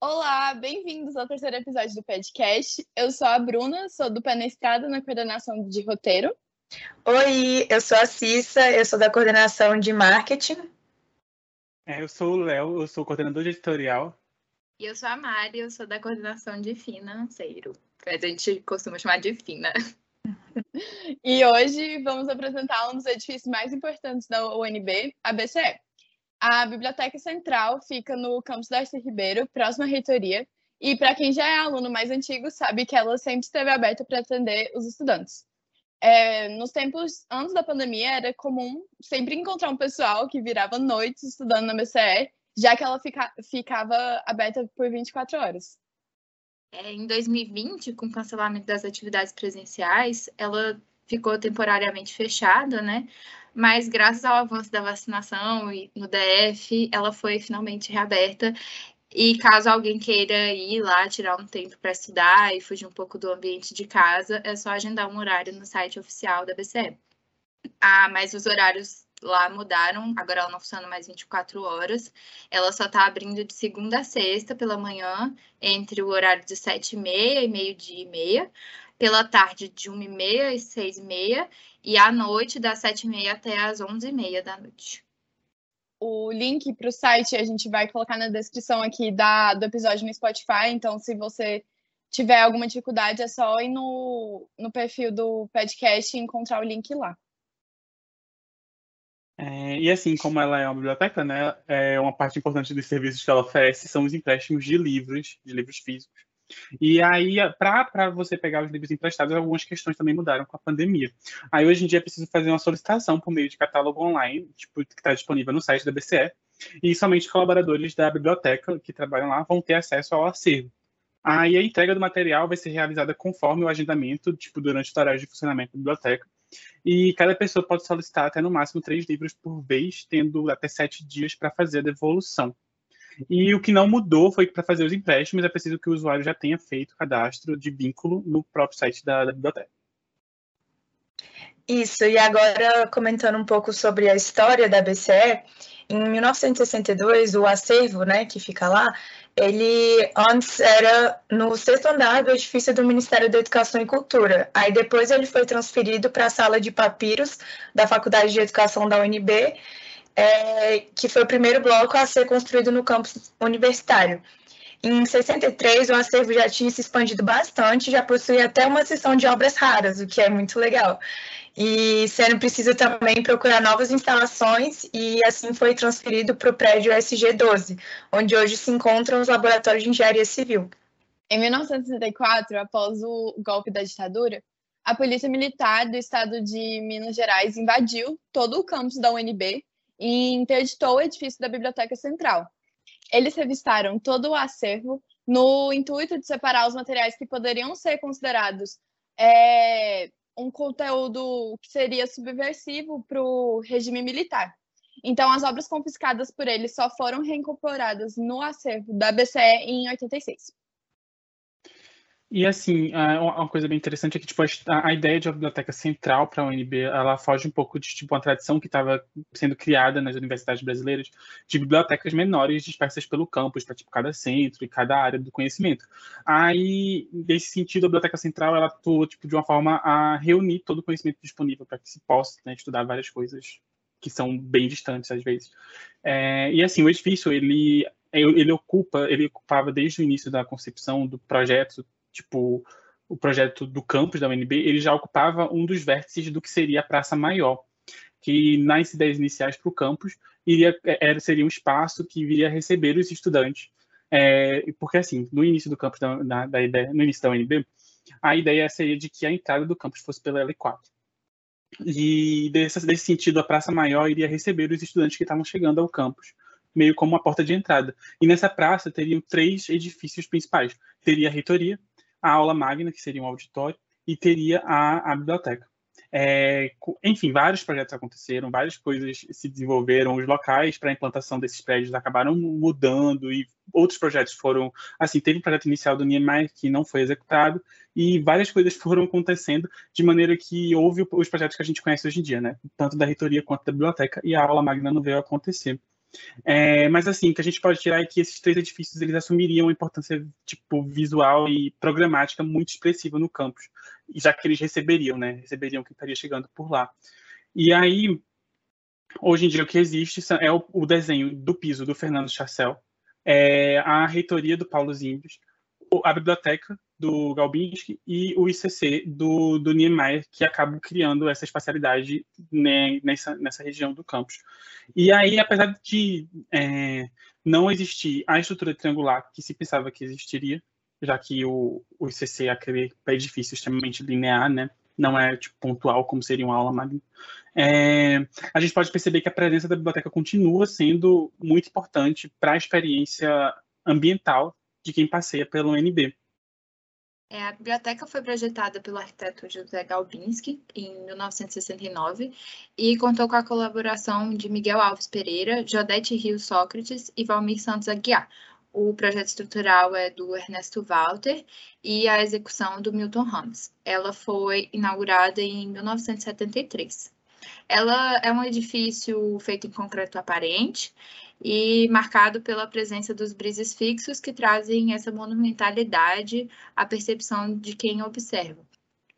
Olá, bem-vindos ao terceiro episódio do podcast. Eu sou a Bruna, sou do Pé na Estrada na coordenação de roteiro. Oi, eu sou a Cissa, eu sou da coordenação de marketing. É, eu sou o Léo, eu sou coordenador de editorial. E eu sou a Mari, eu sou da coordenação de financeiro. A gente costuma chamar de FINA. E hoje vamos apresentar um dos edifícios mais importantes da UNB, a BCE. A Biblioteca Central fica no campus Darcy Ribeiro, próximo à reitoria, e para quem já é aluno mais antigo, sabe que ela sempre esteve aberta para atender os estudantes. É, nos tempos antes da pandemia, era comum sempre encontrar um pessoal que virava noites estudando na BCE, já que ela fica, ficava aberta por 24 horas. É, em 2020, com o cancelamento das atividades presenciais, ela ficou temporariamente fechada, né? Mas graças ao avanço da vacinação no DF, ela foi finalmente reaberta e caso alguém queira ir lá, tirar um tempo para estudar e fugir um pouco do ambiente de casa, é só agendar um horário no site oficial da BCE. Ah, mas os horários lá mudaram, agora ela não funciona mais 24 horas. Ela só está abrindo de segunda a sexta pela manhã, entre o horário de 7 e meio-dia e meia, pela tarde de 1 e meia e 6 meia, à noite das 7 e meia até as 11 e meia da noite o link para o site a gente vai colocar na descrição aqui da, do episódio no Spotify. Então, se você tiver alguma dificuldade, é só ir no, no perfil do podcast e encontrar o link lá. É, e assim, como ela é uma biblioteca, né, é uma parte importante dos serviços que ela oferece são os empréstimos de livros, de livros físicos. E aí, para você pegar os livros emprestados, algumas questões também mudaram com a pandemia. Aí, hoje em dia, é preciso fazer uma solicitação por meio de catálogo online, tipo, que está disponível no site da BCE, e somente colaboradores da biblioteca que trabalham lá vão ter acesso ao acervo. Aí, a entrega do material vai ser realizada conforme o agendamento, tipo, durante o horário de funcionamento da biblioteca. E cada pessoa pode solicitar até no máximo três livros por vez, tendo até sete dias para fazer a devolução. E o que não mudou foi que para fazer os empréstimos é preciso que o usuário já tenha feito cadastro de vínculo no próprio site da, da biblioteca. Isso, e agora comentando um pouco sobre a história da BCE, em 1962, o acervo, né, que fica lá, ele antes era no sexto andar do edifício do Ministério da Educação e Cultura. Aí depois ele foi transferido para a sala de papiros da Faculdade de Educação da UNB é, que foi o primeiro bloco a ser construído no campus universitário. Em 63, o acervo já tinha se expandido bastante, já possuía até uma seção de obras raras, o que é muito legal. E sendo preciso também procurar novas instalações, e assim foi transferido para o prédio SG12, onde hoje se encontram os laboratórios de engenharia civil. Em 1964, após o golpe da ditadura, a Polícia Militar do Estado de Minas Gerais invadiu todo o campus da UNB e interditou o edifício da Biblioteca Central. Eles revistaram todo o acervo no intuito de separar os materiais que poderiam ser considerados é, um conteúdo que seria subversivo para o regime militar. Então, as obras confiscadas por eles só foram reincorporadas no acervo da BCE em 86. E assim, uma coisa bem interessante é que tipo, a, a ideia de uma biblioteca central para a UNB, ela foge um pouco de tipo, uma tradição que estava sendo criada nas universidades brasileiras de bibliotecas menores dispersas pelo campus, para tipo, cada centro e cada área do conhecimento. Aí, nesse sentido, a biblioteca central ela atua tipo, de uma forma a reunir todo o conhecimento disponível para que se possa né, estudar várias coisas que são bem distantes às vezes. É, e assim, o edifício ele ele ocupa, ele ocupava desde o início da concepção do projeto tipo o projeto do campus da UNB, ele já ocupava um dos vértices do que seria a Praça Maior, que nas ideias iniciais para o campus iria, é, era, seria um espaço que viria receber os estudantes. É, porque assim, no início do campus da, da, da, ideia, no início da UNB, a ideia seria de que a entrada do campus fosse pela L4. E desse, desse sentido, a Praça Maior iria receber os estudantes que estavam chegando ao campus, meio como uma porta de entrada. E nessa praça teriam três edifícios principais. Teria a reitoria, a aula magna, que seria um auditório, e teria a, a biblioteca. É, enfim, vários projetos aconteceram, várias coisas se desenvolveram, os locais para a implantação desses prédios acabaram mudando e outros projetos foram, assim, teve um projeto inicial do Niemeyer que não foi executado e várias coisas foram acontecendo de maneira que houve os projetos que a gente conhece hoje em dia, né? Tanto da reitoria quanto da biblioteca e a aula magna não veio acontecer. É, mas assim, o que a gente pode tirar é que esses três edifícios eles assumiriam uma importância tipo visual e programática muito expressiva no campus, já que eles receberiam, né? Receberiam quem estaria chegando por lá. E aí, hoje em dia o que existe é o, o desenho do piso do Fernando Chassel, é a reitoria do Paulo Zimbios, a biblioteca do Galbinski e o ICC do, do Niemeyer, que acabam criando essa espacialidade né, nessa, nessa região do campus. E aí, apesar de é, não existir a estrutura triangular que se pensava que existiria, já que o, o ICC é aquele edifício extremamente linear, né, não é tipo, pontual como seria uma aula magna, é, a gente pode perceber que a presença da biblioteca continua sendo muito importante para a experiência ambiental de quem passeia pelo NB. É, a biblioteca foi projetada pelo arquiteto José Galbinski em 1969 e contou com a colaboração de Miguel Alves Pereira, Jodete Rio Sócrates e Valmir Santos Aguiar. O projeto estrutural é do Ernesto Walter e a execução do Milton Hans. Ela foi inaugurada em 1973. Ela é um edifício feito em concreto aparente e marcado pela presença dos brises fixos que trazem essa monumentalidade à percepção de quem observa.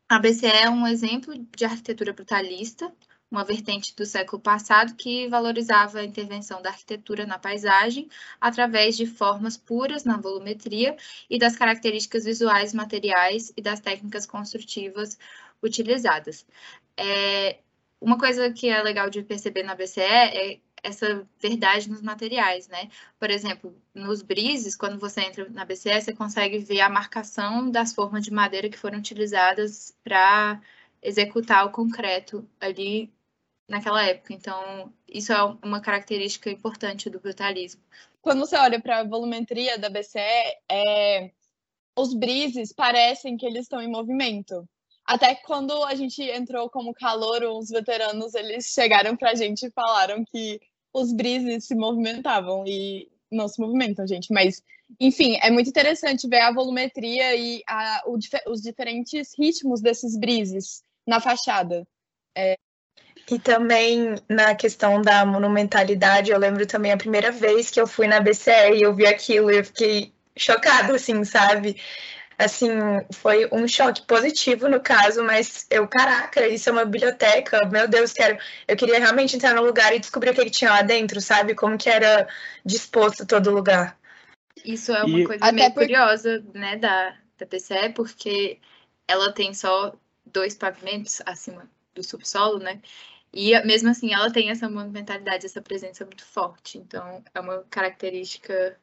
A BCE é um exemplo de arquitetura brutalista, uma vertente do século passado que valorizava a intervenção da arquitetura na paisagem através de formas puras na volumetria e das características visuais, materiais e das técnicas construtivas utilizadas. É, uma coisa que é legal de perceber na BCE é essa verdade nos materiais, né? Por exemplo, nos brises, quando você entra na BCE, você consegue ver a marcação das formas de madeira que foram utilizadas para executar o concreto ali naquela época. Então, isso é uma característica importante do brutalismo. Quando você olha para a volumetria da BCE, é... os brises parecem que eles estão em movimento. Até quando a gente entrou como calor, os veteranos eles chegaram para a gente e falaram que os brises se movimentavam e não se movimentam, gente. Mas, enfim, é muito interessante ver a volumetria e a, o, os diferentes ritmos desses brises na fachada. É... E também na questão da monumentalidade, eu lembro também a primeira vez que eu fui na BCE e eu vi aquilo e eu fiquei chocada, assim, sabe? Assim, foi um choque positivo no caso, mas eu, caraca, isso é uma biblioteca, meu Deus, quero, eu queria realmente entrar no lugar e descobrir o que, que tinha lá dentro, sabe? Como que era disposto todo lugar. Isso é uma e... coisa meio por... curiosa, né, da, da PCE, porque ela tem só dois pavimentos acima do subsolo, né? E mesmo assim ela tem essa monumentalidade, essa presença muito forte. Então é uma característica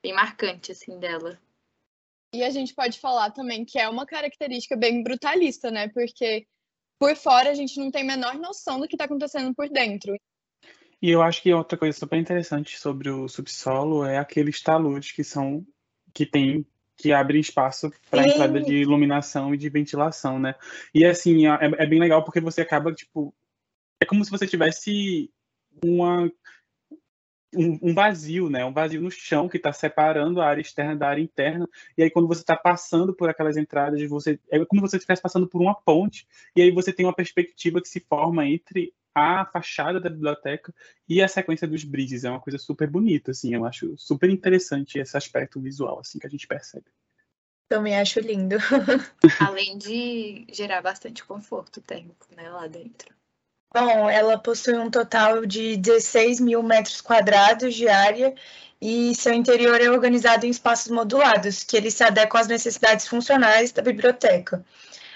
bem marcante assim dela. E a gente pode falar também que é uma característica bem brutalista, né? Porque por fora a gente não tem a menor noção do que está acontecendo por dentro. E eu acho que outra coisa super interessante sobre o subsolo é aqueles taludes que são que tem que abrem espaço para entrada de iluminação e de ventilação, né? E assim, é, é bem legal porque você acaba tipo é como se você tivesse uma um, um, vazio, né? Um vazio no chão que está separando a área externa da área interna. E aí, quando você está passando por aquelas entradas, você é como se você estivesse passando por uma ponte. E aí você tem uma perspectiva que se forma entre a fachada da biblioteca e a sequência dos bridges. É uma coisa super bonita, assim. Eu acho super interessante esse aspecto visual, assim, que a gente percebe. Também acho lindo. Além de gerar bastante conforto térmico, né, lá dentro. Bom, ela possui um total de 16 mil metros quadrados de área e seu interior é organizado em espaços modulados, que eles se adequam às necessidades funcionais da biblioteca.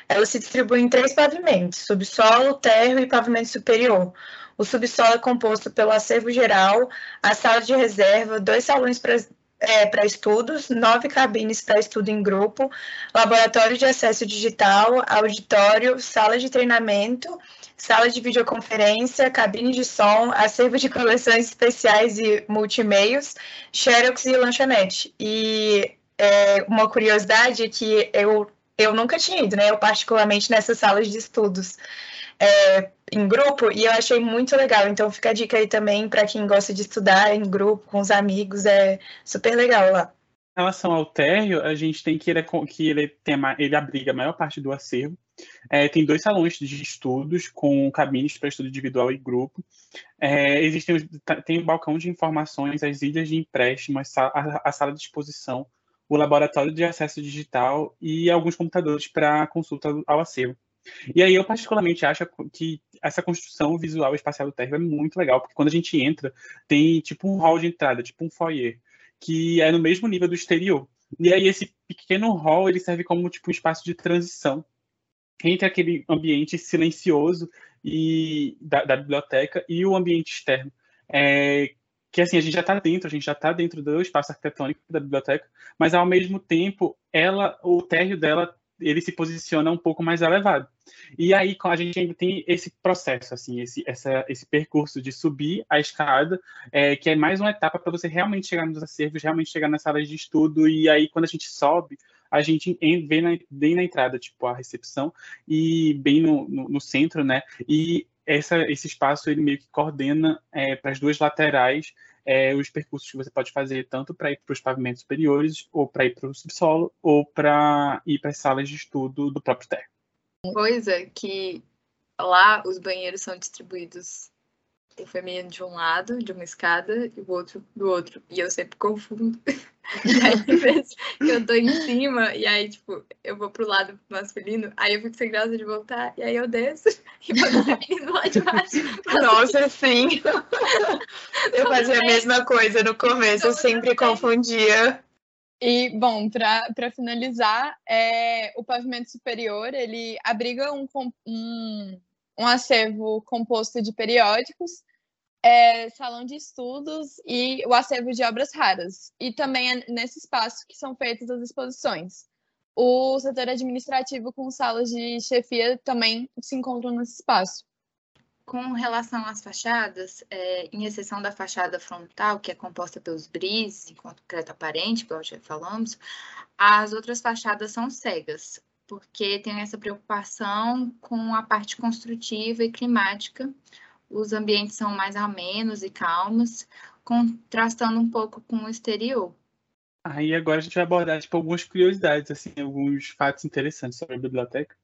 Ela se distribui em três pavimentos, subsolo, térreo e pavimento superior. O subsolo é composto pelo acervo geral, a sala de reserva, dois salões é, para estudos, nove cabines para estudo em grupo, laboratório de acesso digital, auditório, sala de treinamento sala de videoconferência, cabine de som, acervo de coleções especiais e multimeios, xerox e lanchonete. E é, uma curiosidade é que eu, eu nunca tinha ido, né? Eu particularmente nessas salas de estudos. é, em grupo e eu achei muito legal. Então fica a dica aí também para quem gosta de estudar em grupo, com os amigos, é super legal lá. Em relação ao térreo, a gente tem que ele, é que ele, tem, ele abriga a maior parte do acervo. É, tem dois salões de estudos com cabines para estudo individual e grupo. É, existem tem o balcão de informações, as ilhas de empréstimo, a, a sala de exposição, o laboratório de acesso digital e alguns computadores para consulta ao acervo. E aí eu particularmente acho que essa construção visual espacial do térreo é muito legal, porque quando a gente entra, tem tipo um hall de entrada, tipo um foyer, que é no mesmo nível do exterior. E aí esse pequeno hall, ele serve como tipo um espaço de transição entre aquele ambiente silencioso e da, da biblioteca e o ambiente externo. É, que assim, a gente já está dentro, a gente já está dentro do espaço arquitetônico da biblioteca, mas ao mesmo tempo, ela, o térreo dela ele se posiciona um pouco mais elevado. E aí a gente ainda tem esse processo, assim, esse, essa, esse percurso de subir a escada, é, que é mais uma etapa para você realmente chegar nos acervos, realmente chegar nas salas de estudo. E aí quando a gente sobe, a gente vê na, bem na entrada, tipo a recepção e bem no, no, no centro, né? E essa, esse espaço ele meio que coordena é, para as duas laterais é, os percursos que você pode fazer tanto para ir para os pavimentos superiores, ou para ir para o subsolo, ou para ir para as salas de estudo do próprio terra. Coisa que lá os banheiros são distribuídos o feminino de um lado, de uma escada, e o outro do outro. E eu sempre confundo. e aí, vezes que eu tô em cima, e aí, tipo, eu vou pro lado masculino, aí eu fico sem graça de voltar, e aí eu desço e vou no feminino lá de baixo. Nossa, sim. eu fazia a mesma coisa no começo, eu sempre confundia. E, bom, para finalizar, é, o pavimento superior, ele abriga um, um, um acervo composto de periódicos, é, salão de estudos e o acervo de obras raras. E também é nesse espaço que são feitas as exposições. O setor administrativo com salas de chefia também se encontram nesse espaço. Com relação às fachadas, é, em exceção da fachada frontal, que é composta pelos brises, enquanto concreto aparente, como já falamos, as outras fachadas são cegas, porque tem essa preocupação com a parte construtiva e climática, os ambientes são mais amenos e calmos, contrastando um pouco com o exterior. Aí agora a gente vai abordar tipo, algumas curiosidades, assim, alguns fatos interessantes sobre a biblioteca.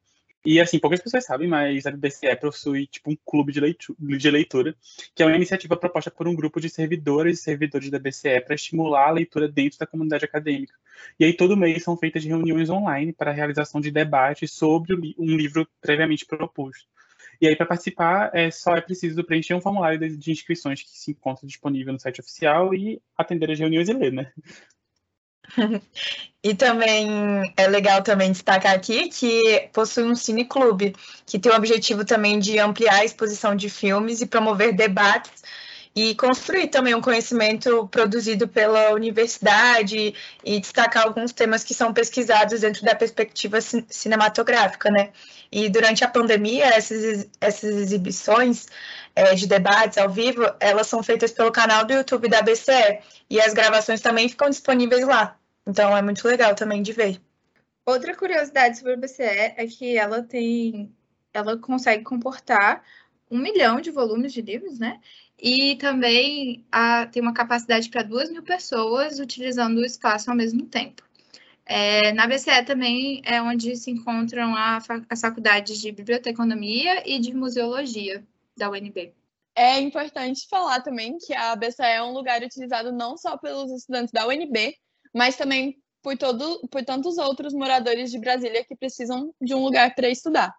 E assim, poucas pessoas sabem, mas a BCE possui tipo um clube de leitura, de leitura, que é uma iniciativa proposta por um grupo de servidoras e servidores da BCE para estimular a leitura dentro da comunidade acadêmica. E aí todo mês são feitas reuniões online para a realização de debates sobre um livro previamente proposto. E aí, para participar, é, só é preciso preencher um formulário de, inscrições que se encontra disponível no site oficial e atender as reuniões e ler, né? E também é legal também destacar aqui que possui um cineclube, que tem o objetivo também de ampliar a exposição de filmes e promover debates e construir também um conhecimento produzido pela universidade e destacar alguns temas que são pesquisados dentro da perspectiva cinematográfica, né? E durante a pandemia, essas, essas exibições é, de debates ao vivo, elas são feitas pelo canal do YouTube da BCE e as gravações também ficam disponíveis lá. Então é muito legal também de ver. Outra curiosidade sobre a BCE é que ela tem, ela consegue comportar um milhão de volumes de livros, né? E também a, tem uma capacidade para duas mil pessoas utilizando o espaço ao mesmo tempo. É, na BCE também é onde se encontram a, as faculdades de biblioteconomia e de museologia da UNB. É importante falar também que a BCE é um lugar utilizado não só pelos estudantes da UNB, mas também por, todo, por tantos outros moradores de Brasília que precisam de um lugar para estudar.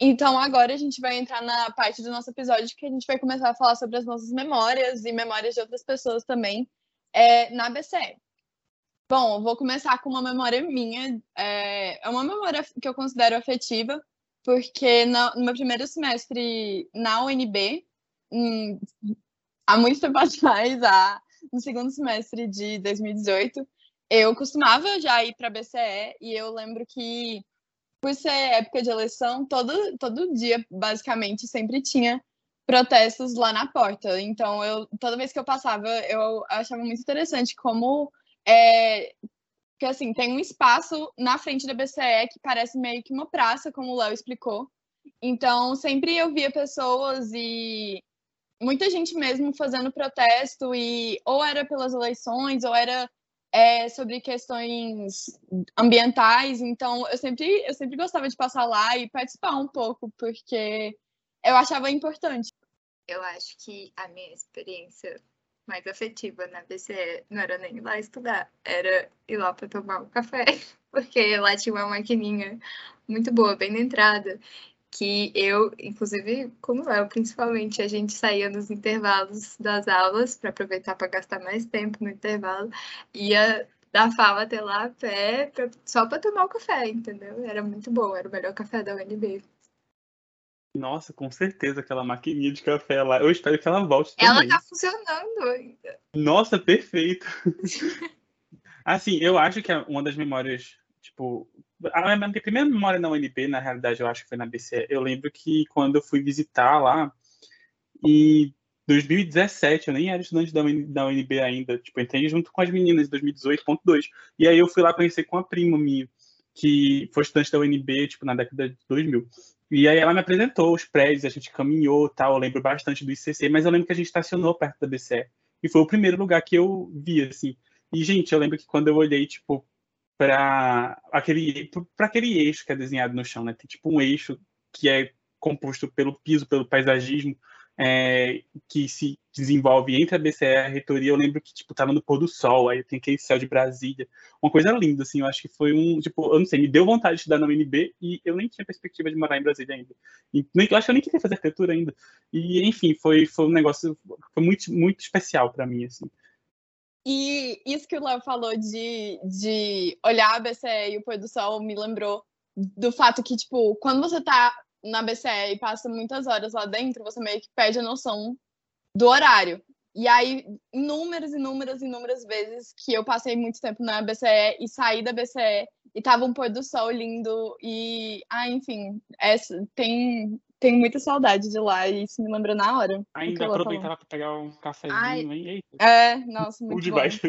Então, agora a gente vai entrar na parte do nosso episódio que a gente vai começar a falar sobre as nossas memórias e memórias de outras pessoas também é, na BCE. Bom, vou começar com uma memória minha. É, é uma memória que eu considero afetiva, porque no, no meu primeiro semestre na UNB, hum, há muito tempo atrás, há, no segundo semestre de 2018, eu costumava já ir para a BCE e eu lembro que por ser época de eleição, todo, todo dia, basicamente, sempre tinha protestos lá na porta. Então, eu, toda vez que eu passava, eu achava muito interessante como é, que assim tem um espaço na frente da BCE que parece meio que uma praça, como o Léo explicou. Então, sempre eu via pessoas e muita gente mesmo fazendo protesto e ou era pelas eleições ou era é, sobre questões ambientais. Então, eu sempre, eu sempre gostava de passar lá e participar um pouco, porque eu achava importante. Eu acho que a minha experiência mais afetiva na BCE não era nem ir lá estudar, era ir lá para tomar um café, porque lá tinha uma maquininha muito boa, bem na entrada, que eu, inclusive, como eu, principalmente, a gente saía nos intervalos das aulas para aproveitar para gastar mais tempo no intervalo, ia da fala até lá a pé pra, só para tomar o café, entendeu? Era muito bom, era o melhor café da UNB. Nossa, com certeza aquela maquininha de café lá. Eu espero que ela volte ela também. tá funcionando ainda. Nossa, perfeito. assim, eu acho que é uma das memórias, tipo, a minha primeira memória na UNB, na realidade, eu acho que foi na BCE. Eu lembro que quando eu fui visitar lá, em 2017, eu nem era estudante da, UN, da UNB ainda, tipo, entrei junto com as meninas em 2018.2. E aí eu fui lá conhecer com a prima minha, que foi estudante da UNB, tipo, na década de 2000. E aí ela me apresentou os prédios, a gente caminhou tal. Eu lembro bastante do ICC, mas eu lembro que a gente estacionou perto da BCE. E foi o primeiro lugar que eu vi, assim. E, gente, eu lembro que quando eu olhei, tipo, para aquele, para aquele eixo que é desenhado no chão, né? Tem, tipo, um eixo que é composto pelo piso, pelo paisagismo, é, que se desenvolve entre a BCE e a reitoria, eu lembro que, tipo, tava no pôr do sol, aí tem aquele céu de Brasília, uma coisa linda, assim, eu acho que foi um, tipo, eu não sei, me deu vontade de estudar na UNB e eu nem tinha perspectiva de morar em Brasília ainda. E, eu acho que eu nem queria fazer arquitetura ainda. E, enfim, foi, foi um negócio, foi muito, muito especial para mim, assim. E isso que o Léo falou de, de olhar a BCE e o pôr do sol me lembrou do fato que, tipo, quando você tá na BCE e passa muitas horas lá dentro, você meio que perde a noção do horário. E aí, inúmeras, inúmeras, inúmeras vezes que eu passei muito tempo na BCE e saí da BCE e tava um pôr do sol lindo e, ah, enfim, essa, tem, tem muita saudade de lá e isso me lembrou na hora. Ainda aproveitava para pegar um cafezinho, hein? É, nossa, muito demais.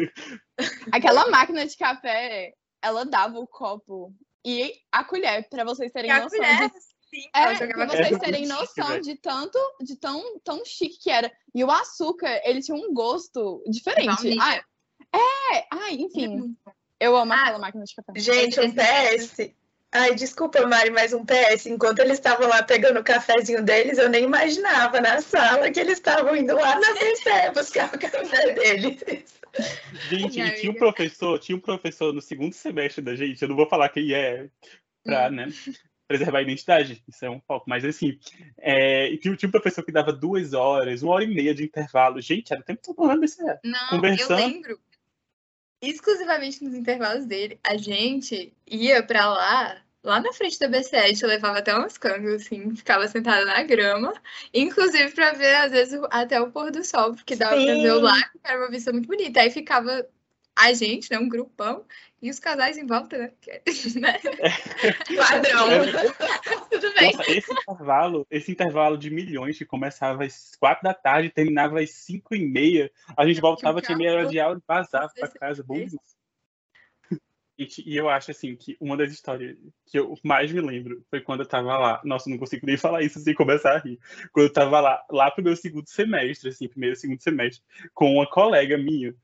Aquela máquina de café, ela dava o copo e a colher, para vocês terem e noção colher, de Sim, é, pra vocês terem noção de tanto, de tão, tão chique que era. E o açúcar, ele tinha um gosto diferente. Ah, é, ai, enfim. Eu amo ah, aquela máquina de café. Gente, um PS. Ai, desculpa, Mari, mas um PS. Enquanto eles estavam lá pegando o cafezinho deles, eu nem imaginava na sala que eles estavam indo lá na BC buscar o café deles. Gente, e tinha um professor, tinha um professor no segundo semestre da gente, eu não vou falar quem é, pra, hum. né? preservar a identidade, isso é um pouco, mas assim, é, tinha, tinha um professor que dava duas horas, uma hora e meia de intervalo, gente, era o tempo todo falando BCE, Não, conversando. eu lembro, exclusivamente nos intervalos dele, a gente ia para lá, lá na frente da gente levava até umas cangas, assim, ficava sentada na grama, inclusive para ver, às vezes, até o pôr do sol, porque dava para ver o lago, era uma vista muito bonita, aí ficava a gente, né, um grupão, e os casais em volta, né? né? Padrão. É. Tudo bem. Nossa, esse intervalo, esse intervalo de milhões que começava às quatro da tarde e terminava às cinco e meia, a gente voltava, tinha meia hora de aula e vazava para casa. Bom. E eu acho assim que uma das histórias que eu mais me lembro foi quando eu tava lá. Nossa, não consigo nem falar isso sem começar a rir. Quando eu tava lá, lá pro meu segundo semestre, assim, primeiro, segundo semestre, com uma colega minha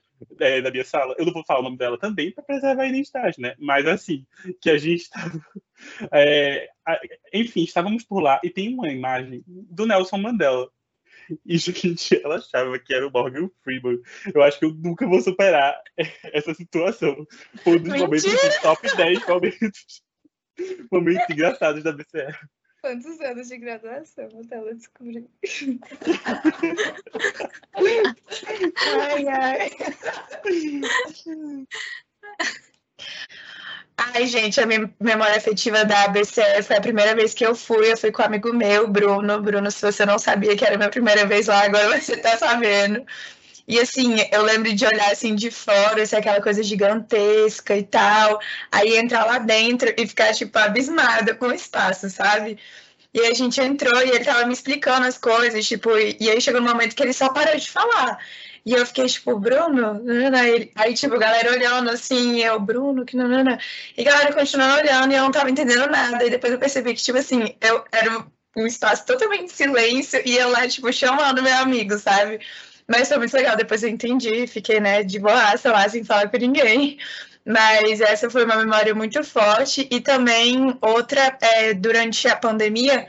é, da minha sala, eu não vou falar o nome dela também para preservar a identidade, né? Mas assim, que a gente estava. É, enfim, estávamos por lá e tem uma imagem do Nelson Mandela. E, gente, ela achava que era o Morgan Freeman. Eu acho que eu nunca vou superar essa situação. Foi um dos momentos, assim, top 10 momentos, momentos engraçados da BCR. Quantos anos de graduação até ela descobrir? ai, ai. Ai, gente, a minha memória afetiva da ABC foi a primeira vez que eu fui. Eu fui com um amigo meu, Bruno. Bruno, se você não sabia que era a minha primeira vez lá, agora você tá sabendo. E assim, eu lembro de olhar assim de fora, assim, aquela coisa gigantesca e tal. Aí entrar lá dentro e ficar, tipo, abismada com o espaço, sabe? E a gente entrou e ele tava me explicando as coisas, tipo, e, aí chegou um momento que ele só parou de falar. E eu fiquei, tipo, Bruno? Aí, aí tipo, galera olhando assim, eu, Bruno, que não, não, não. E a galera continuando olhando e eu não tava entendendo nada. E depois eu percebi que, tipo assim, eu era um espaço totalmente silêncio e eu lá, tipo, chamando meu amigo, sabe? Mas foi muito legal, depois eu entendi, fiquei, né, de boaça lá, sem falar com ninguém. Mas essa foi uma memória muito forte. E também outra, é, durante a pandemia,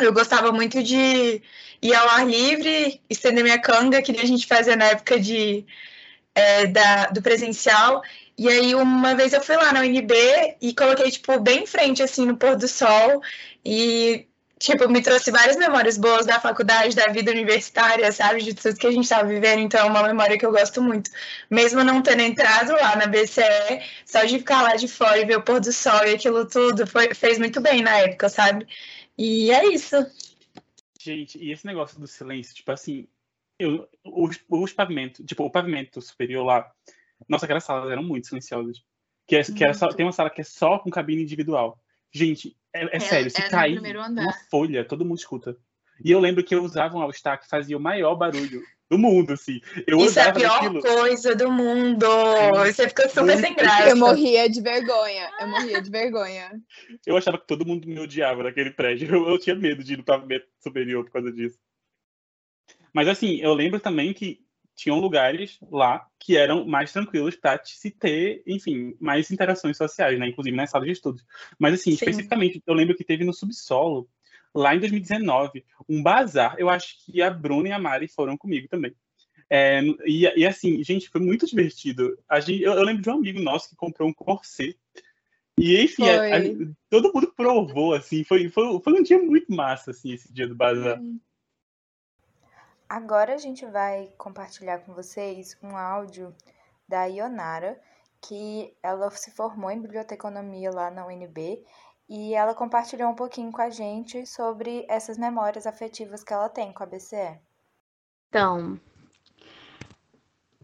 eu gostava muito de ir ao ar livre, estender minha canga, que a gente fazia na época de, é, da, do presencial. E aí, uma vez eu fui lá na UNB e coloquei, tipo, bem em frente, assim, no pôr do sol. E, tipo, me trouxe várias memórias boas da faculdade, da vida universitária, sabe? De tudo que a gente estava vivendo. Então, é uma memória que eu gosto muito. Mesmo não tendo entrado lá na BCE, só de ficar lá de fora e ver o pôr do sol e aquilo tudo, foi, fez muito bem na época, sabe? E é isso. Gente, e esse negócio do silêncio, tipo assim, eu, os, os pavimentos, tipo, o pavimento superior lá, nossa, aquelas salas eram muito silenciosas. Que, é, que era só, tem uma sala que é só com cabine individual. Gente, é, é, é sério, se é cair uma folha, todo mundo escuta. E eu lembro que eu usava um All-Star que fazia o maior barulho do mundo, assim. Eu Isso é a pior aquilo. coisa do mundo. Você fica super sem graça. Eu morria de vergonha. Eu morria de vergonha. Eu achava que todo mundo me odiava naquele prédio. Eu, eu tinha medo de ir no pavimento superior por causa disso. Mas assim, eu lembro também que tinham lugares lá que eram mais tranquilos para se ter, enfim, mais interações sociais, né? Inclusive nas salas de estudos. Mas, assim, Sim. especificamente, eu lembro que teve no subsolo, lá em 2019, um bazar. Eu acho que a Bruna e a Mari foram comigo também. É, e, e, assim, gente, foi muito divertido. A gente, eu, eu, lembro de um amigo nosso que comprou um corset. E, enfim, a, a, todo mundo provou, assim. Foi, foi, foi um dia muito massa, assim, esse dia do bazar. Hum. Agora a gente vai compartilhar com vocês um áudio da Ionara, que ela se formou em biblioteconomia lá na UNB e ela compartilhou um pouquinho com a gente sobre essas memórias afetivas que ela tem com a BCE. Então,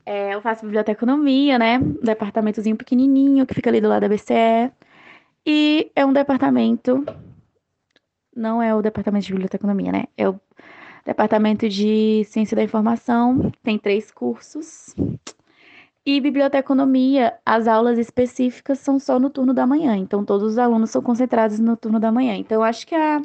é, eu faço biblioteconomia, né? Um departamentozinho pequenininho que fica ali do lado da BCE. E é um departamento. Não é o departamento de biblioteconomia, né? É o Departamento de Ciência da Informação tem três cursos. E biblioteconomia, as aulas específicas são só no turno da manhã. Então, todos os alunos são concentrados no turno da manhã. Então, acho que a.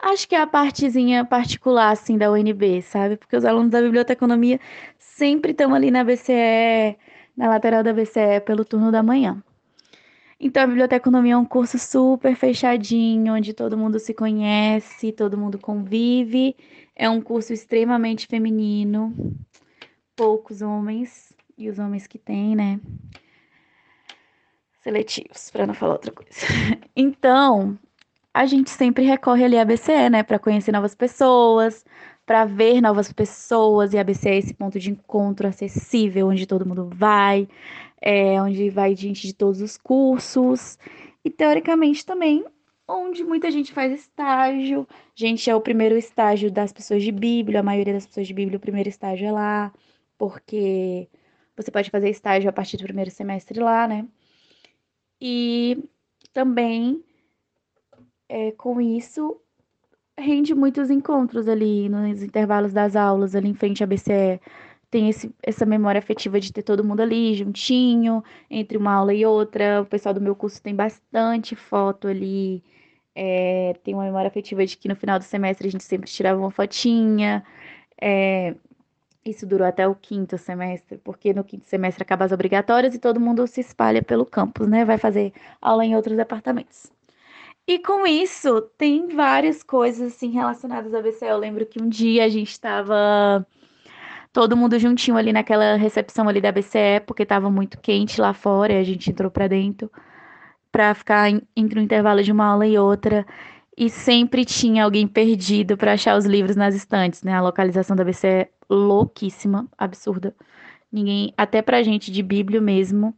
Acho que é a partezinha particular, assim, da UNB, sabe? Porque os alunos da biblioteconomia sempre estão ali na BCE, na lateral da BCE, pelo turno da manhã. Então, a biblioteconomia é um curso super fechadinho, onde todo mundo se conhece, todo mundo convive. É um curso extremamente feminino, poucos homens, e os homens que tem, né? Seletivos, para não falar outra coisa. Então, a gente sempre recorre ali à BCE, né, para conhecer novas pessoas, para ver novas pessoas, e a BCE é esse ponto de encontro acessível, onde todo mundo vai, é, onde vai gente de todos os cursos, e teoricamente também onde muita gente faz estágio. Gente, é o primeiro estágio das pessoas de Bíblia, a maioria das pessoas de Bíblia, o primeiro estágio é lá, porque você pode fazer estágio a partir do primeiro semestre lá, né? E também é, com isso rende muitos encontros ali nos intervalos das aulas, ali em frente à BCE tem esse, essa memória afetiva de ter todo mundo ali juntinho, entre uma aula e outra. O pessoal do meu curso tem bastante foto ali. É, tem uma memória afetiva de que no final do semestre a gente sempre tirava uma fotinha. É, isso durou até o quinto semestre, porque no quinto semestre acaba as obrigatórias e todo mundo se espalha pelo campus, né? Vai fazer aula em outros departamentos. E com isso, tem várias coisas assim relacionadas à BCE. Eu lembro que um dia a gente estava todo mundo juntinho ali naquela recepção ali da BCE, porque estava muito quente lá fora, e a gente entrou para dentro para ficar entre um intervalo de uma aula e outra. E sempre tinha alguém perdido para achar os livros nas estantes, né? A localização da BCE é louquíssima, absurda. Ninguém, até pra gente de Bíblia mesmo,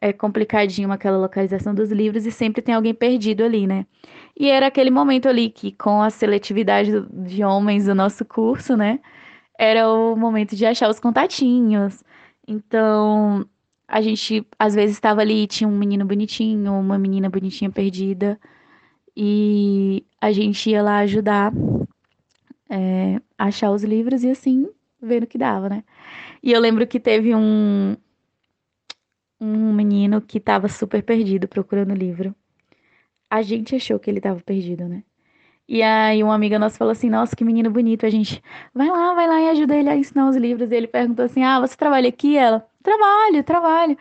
é complicadinho aquela localização dos livros e sempre tem alguém perdido ali, né? E era aquele momento ali que, com a seletividade de homens do nosso curso, né? Era o momento de achar os contatinhos. Então, a gente às vezes estava ali, tinha um menino bonitinho, uma menina bonitinha perdida, e a gente ia lá ajudar é, a achar os livros e assim, vendo o que dava, né? E eu lembro que teve um, um menino que estava super perdido procurando livro. A gente achou que ele estava perdido, né? E aí uma amiga nossa falou assim, nossa, que menino bonito, a gente, vai lá, vai lá e ajuda ele a ensinar os livros. E ele perguntou assim, ah, você trabalha aqui? Ela, trabalho, trabalho.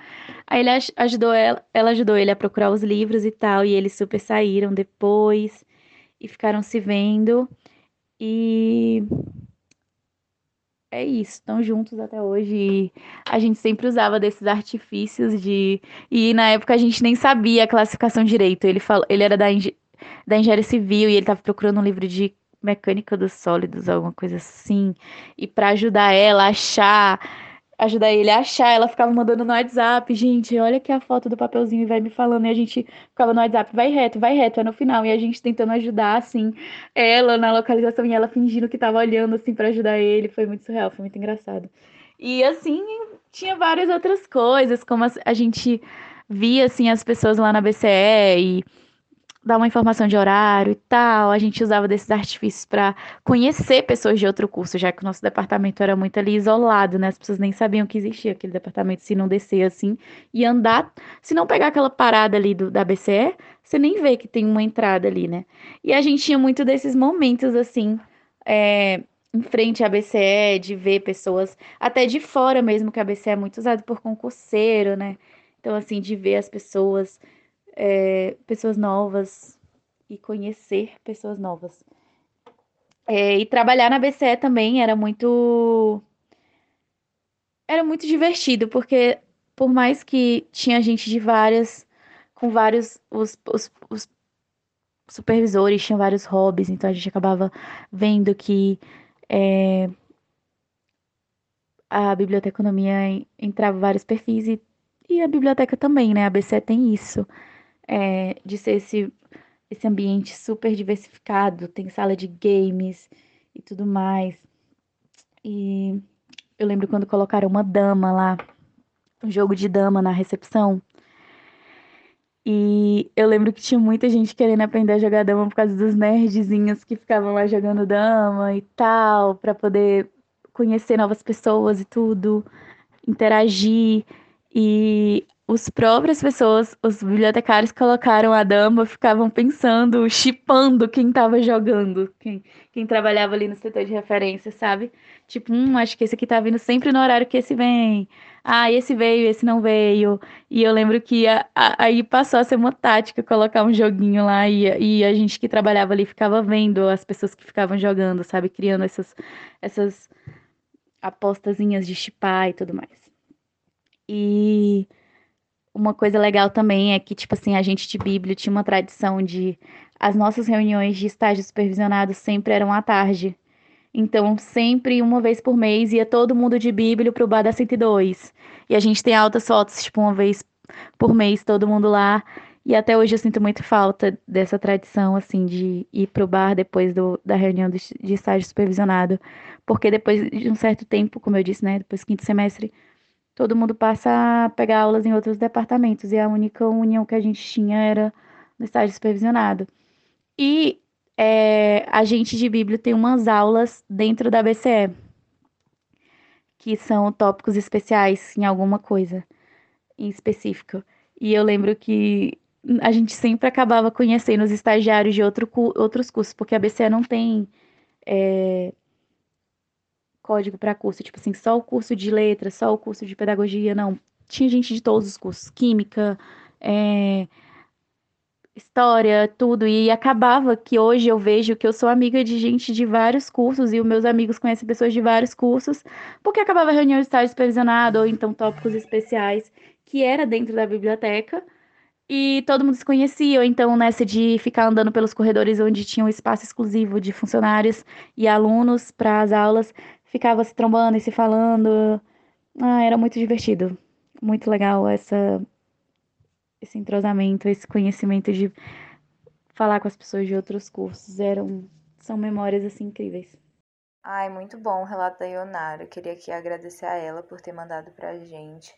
Aí ele ajudou ela, ela ajudou ele a procurar os livros e tal, e eles super saíram depois e ficaram se vendo. E é isso, estão juntos até hoje. E a gente sempre usava desses artifícios de. E na época a gente nem sabia a classificação direito. Ele falou, ele era da, da engenharia civil e ele estava procurando um livro de mecânica dos sólidos, alguma coisa assim. E para ajudar ela a achar, ajudar ele a achar, ela ficava mandando no WhatsApp, gente, olha aqui a foto do papelzinho e vai me falando. E a gente ficava no WhatsApp, vai reto, vai reto, é no final. E a gente tentando ajudar, assim, ela na localização e ela fingindo que estava olhando, assim, para ajudar ele. Foi muito surreal, foi muito engraçado. E, assim, tinha várias outras coisas, como a gente via, assim, as pessoas lá na BCE e dar uma informação de horário e tal. A gente usava desses artifícios para conhecer pessoas de outro curso, já que o nosso departamento era muito ali isolado, né? As pessoas nem sabiam que existia aquele departamento se não descer assim e andar. Se não pegar aquela parada ali do, da BCE, você nem vê que tem uma entrada ali, né? E a gente tinha muito desses momentos assim. É, em frente à BCE, de ver pessoas, até de fora mesmo, que a BCE é muito usada por concurseiro, né? Então, assim, de ver as pessoas é, pessoas novas e conhecer pessoas novas. É, e trabalhar na BCE também era muito era muito divertido, porque por mais que tinha gente de várias, com vários, os, os, os supervisores tinham vários hobbies, então a gente acabava vendo que é, a biblioteconomia entrava vários perfis e, e a biblioteca também, né? A BCE tem isso é, de ser esse, esse ambiente super diversificado, tem sala de games e tudo mais. E eu lembro quando colocaram uma dama lá, um jogo de dama na recepção. E eu lembro que tinha muita gente querendo aprender a jogar dama por causa dos nerdzinhos que ficavam lá jogando dama e tal, para poder conhecer novas pessoas e tudo, interagir. E os próprias pessoas, os bibliotecários colocaram a dama, ficavam pensando, chipando quem estava jogando, quem, quem trabalhava ali no setor de referência, sabe? Tipo, hum, acho que esse aqui tá vindo sempre no horário que esse vem. Ah, esse veio, esse não veio. E eu lembro que a, a, aí passou a ser uma tática colocar um joguinho lá e, e a gente que trabalhava ali ficava vendo as pessoas que ficavam jogando, sabe? Criando essas, essas apostazinhas de chipar e tudo mais. E uma coisa legal também é que, tipo assim, a gente de Bíblia tinha uma tradição de. As nossas reuniões de estágio supervisionado sempre eram à tarde. Então, sempre, uma vez por mês, ia todo mundo de Bíblia pro Bar da 102. E a gente tem altas fotos, tipo, uma vez por mês, todo mundo lá. E até hoje eu sinto muito falta dessa tradição, assim, de ir pro bar depois do, da reunião de, estágio supervisionado. Porque depois de um certo tempo, como eu disse, né, depois do quinto semestre, todo mundo passa a pegar aulas em outros departamentos e a única união que a gente tinha era no estágio supervisionado. E é, a gente de Bíblia tem umas aulas dentro da BCE, que são tópicos especiais em alguma coisa em específico. E eu lembro que a gente sempre acabava conhecendo os estagiários de outro, outros cursos, porque a BCE não tem é, código para curso, tipo assim, só o curso de letras, só o curso de pedagogia, não. Tinha gente de todos os cursos, química, é, história, tudo. E acabava que hoje eu vejo que eu sou amiga de gente de vários cursos e os meus amigos conhecem pessoas de vários cursos, porque acabava a reunião de estágio supervisionado ou então tópicos especiais, que era dentro da biblioteca. E todo mundo se conhecia, então nessa de ficar andando pelos corredores onde tinha um espaço exclusivo de funcionários e alunos para as aulas, ficava se trombando e se falando. Ah, era muito divertido. Muito legal essa esse entrosamento, esse conhecimento de falar com as pessoas de outros cursos. Eram são memórias assim incríveis. Ai, muito bom o relato da Ionara. Eu queria aqui agradecer a ela por ter mandado pra gente.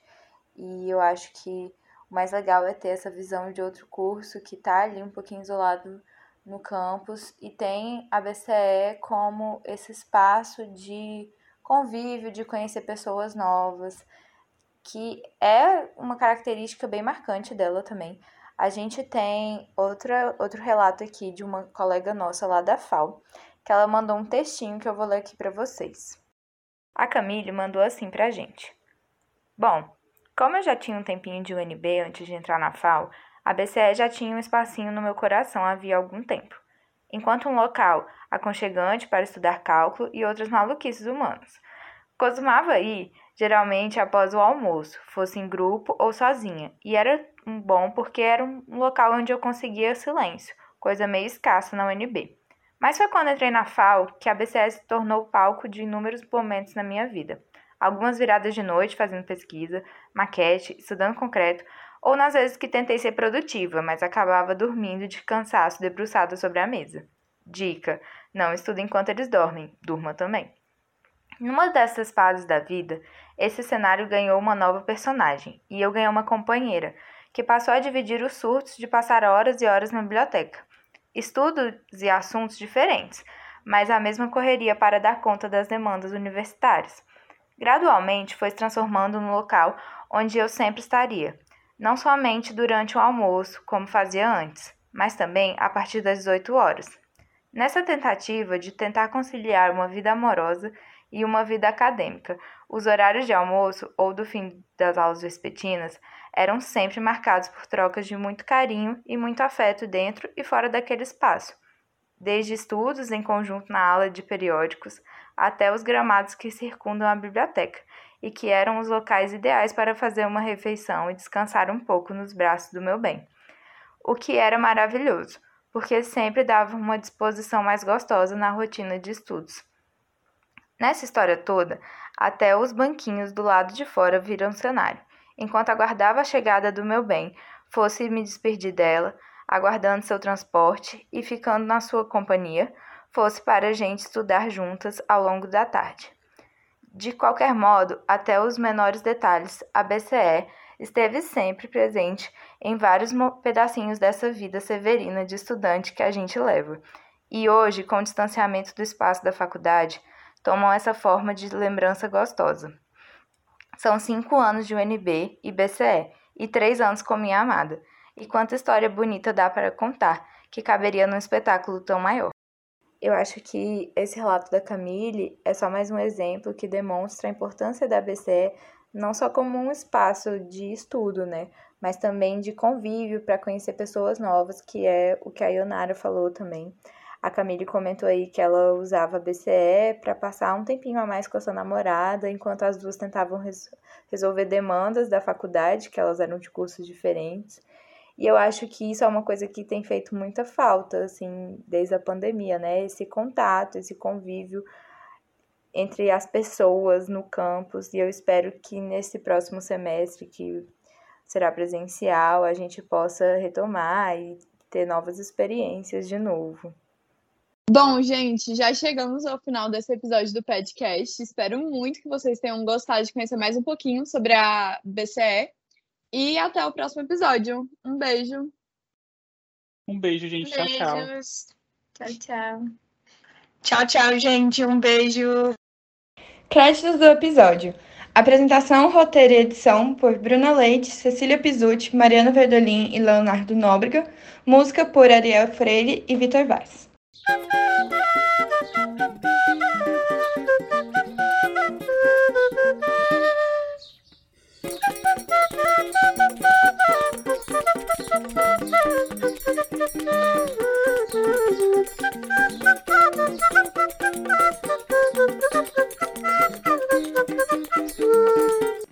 E eu acho que o mais legal é ter essa visão de outro curso que tá ali um pouquinho isolado no campus e tem a BCE como esse espaço de convívio, de conhecer pessoas novas, que é uma característica bem marcante dela também. a gente tem outra, outro relato aqui de uma colega nossa lá da FAO, que ela mandou um textinho que eu vou ler aqui para vocês. A Camille mandou assim pra gente. Bom, como eu já tinha um tempinho de UNB antes de entrar na FAO, a BCE já tinha um espacinho no meu coração havia algum tempo, enquanto um local aconchegante para estudar cálculo e outras maluquices humanas. Costumava ir, geralmente após o almoço, fosse em grupo ou sozinha, e era bom porque era um local onde eu conseguia silêncio, coisa meio escassa na UNB. Mas foi quando entrei na FAO que a BCE se tornou palco de inúmeros momentos na minha vida. Algumas viradas de noite fazendo pesquisa, maquete, estudando concreto, ou nas vezes que tentei ser produtiva, mas acabava dormindo de cansaço debruçada sobre a mesa. Dica: não estude enquanto eles dormem, durma também. Numa dessas fases da vida, esse cenário ganhou uma nova personagem, e eu ganhei uma companheira, que passou a dividir os surtos de passar horas e horas na biblioteca. Estudos e assuntos diferentes, mas a mesma correria para dar conta das demandas universitárias. Gradualmente foi se transformando no local onde eu sempre estaria, não somente durante o almoço, como fazia antes, mas também a partir das 18 horas. Nessa tentativa de tentar conciliar uma vida amorosa e uma vida acadêmica, os horários de almoço ou do fim das aulas vespertinas eram sempre marcados por trocas de muito carinho e muito afeto dentro e fora daquele espaço, desde estudos em conjunto na aula de periódicos até os gramados que circundam a biblioteca, e que eram os locais ideais para fazer uma refeição e descansar um pouco nos braços do meu bem. O que era maravilhoso, porque sempre dava uma disposição mais gostosa na rotina de estudos. Nessa história toda, até os banquinhos do lado de fora viram cenário. Enquanto aguardava a chegada do meu bem, fosse me despedir dela, aguardando seu transporte e ficando na sua companhia, fosse para a gente estudar juntas ao longo da tarde. De qualquer modo, até os menores detalhes, a BCE esteve sempre presente em vários pedacinhos dessa vida severina de estudante que a gente leva. E hoje, com o distanciamento do espaço da faculdade, tomam essa forma de lembrança gostosa. São cinco anos de UNB e BCE, e três anos com minha amada. E quanta história bonita dá para contar, que caberia num espetáculo tão maior. Eu acho que esse relato da Camille é só mais um exemplo que demonstra a importância da BCE não só como um espaço de estudo, né, mas também de convívio para conhecer pessoas novas, que é o que a Ionara falou também. A Camille comentou aí que ela usava a BCE para passar um tempinho a mais com a sua namorada, enquanto as duas tentavam res resolver demandas da faculdade, que elas eram de cursos diferentes. E eu acho que isso é uma coisa que tem feito muita falta, assim, desde a pandemia, né? Esse contato, esse convívio entre as pessoas no campus. E eu espero que nesse próximo semestre, que será presencial, a gente possa retomar e ter novas experiências de novo. Bom, gente, já chegamos ao final desse episódio do podcast. Espero muito que vocês tenham gostado de conhecer mais um pouquinho sobre a BCE e até o próximo episódio. Um beijo. Um beijo, gente. Tchau, tchau. Tchau, tchau. Tchau, tchau, gente. Um beijo. Créditos do episódio. Apresentação, roteiro e edição por Bruna Leite, Cecília Pizzuti, Mariana Verdolin e Leonardo Nóbrega. Música por Ariel Freire e Vitor Vaz. Thank you.